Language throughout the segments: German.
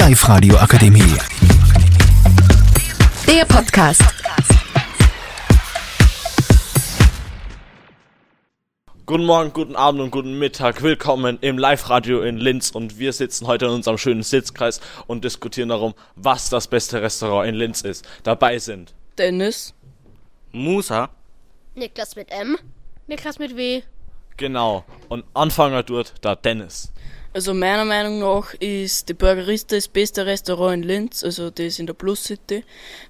Live-Radio Akademie. Der Podcast. Guten Morgen, guten Abend und guten Mittag. Willkommen im Live-Radio in Linz und wir sitzen heute in unserem schönen Sitzkreis und diskutieren darum, was das beste Restaurant in Linz ist. Dabei sind Dennis. Musa, Niklas mit M. Niklas mit W. genau, und Anfänger dort der Dennis. Also meiner Meinung nach ist die Burgerista das beste Restaurant in Linz, also das in der Plus City,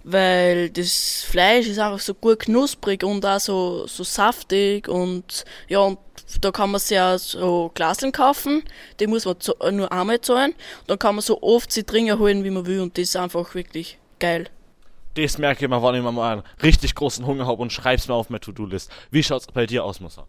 weil das Fleisch ist einfach so gut knusprig und auch so, so saftig und ja, und da kann man sich auch so Glaseln kaufen, die muss man zu, nur einmal zahlen, dann kann man so oft sie Trinker holen, wie man will und das ist einfach wirklich geil. Das merke ich mal, wann ich mal einen richtig großen Hunger habe und schreib's mir auf meine To-Do-List. Wie schaut's bei dir aus, Musa?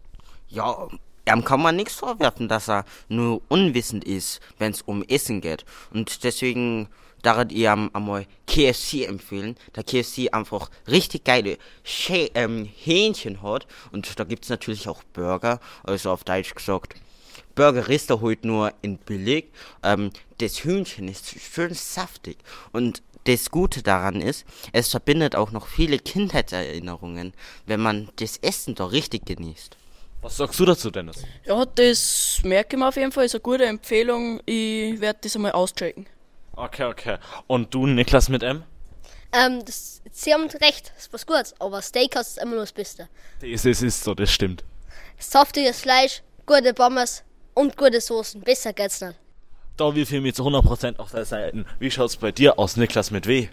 Ja, ihm kann man nichts vorwerfen, dass er nur unwissend ist, wenn es um Essen geht. Und deswegen darf ich ihm einmal KFC empfehlen, da KFC einfach richtig geile Schä ähm, Hähnchen hat. Und da gibt's natürlich auch Burger, also auf Deutsch gesagt. Burger ist da heute nur in billig. Ähm, das Hühnchen ist schön saftig. Und das Gute daran ist, es verbindet auch noch viele Kindheitserinnerungen, wenn man das Essen da richtig genießt. Was sagst du dazu, Dennis? Ja, das merke ich mir auf jeden Fall, ist eine gute Empfehlung, ich werde das einmal auschecken. Okay, okay. Und du, Niklas mit M? Ähm, das, Sie haben recht, das ist was Gutes, aber Steakhouse ist immer nur das Beste. Das ist, ist so, das stimmt. Saftiges Fleisch, gute Pommes und gute Soßen. Besser geht's nicht. Da wir für mich zu 100% auf der Seite. Wie schaut's bei dir aus, Niklas mit W?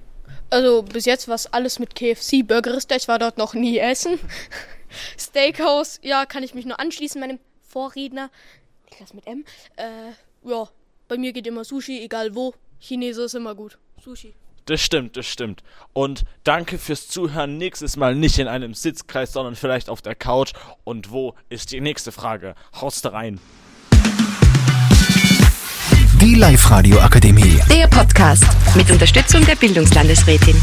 Also bis jetzt war es alles mit KFC. Burgerista, ich war dort noch nie essen. Steakhouse, ja, kann ich mich nur anschließen, meinem Vorredner. Niklas mit M. Äh, ja, bei mir geht immer Sushi, egal wo. Chinese ist immer gut. Sushi. Das stimmt, das stimmt. Und danke fürs Zuhören. Nächstes Mal nicht in einem Sitzkreis, sondern vielleicht auf der Couch. Und wo ist die nächste Frage? Haust da rein. Die Live-Radio Akademie. Der Podcast mit Unterstützung der Bildungslandesrätin.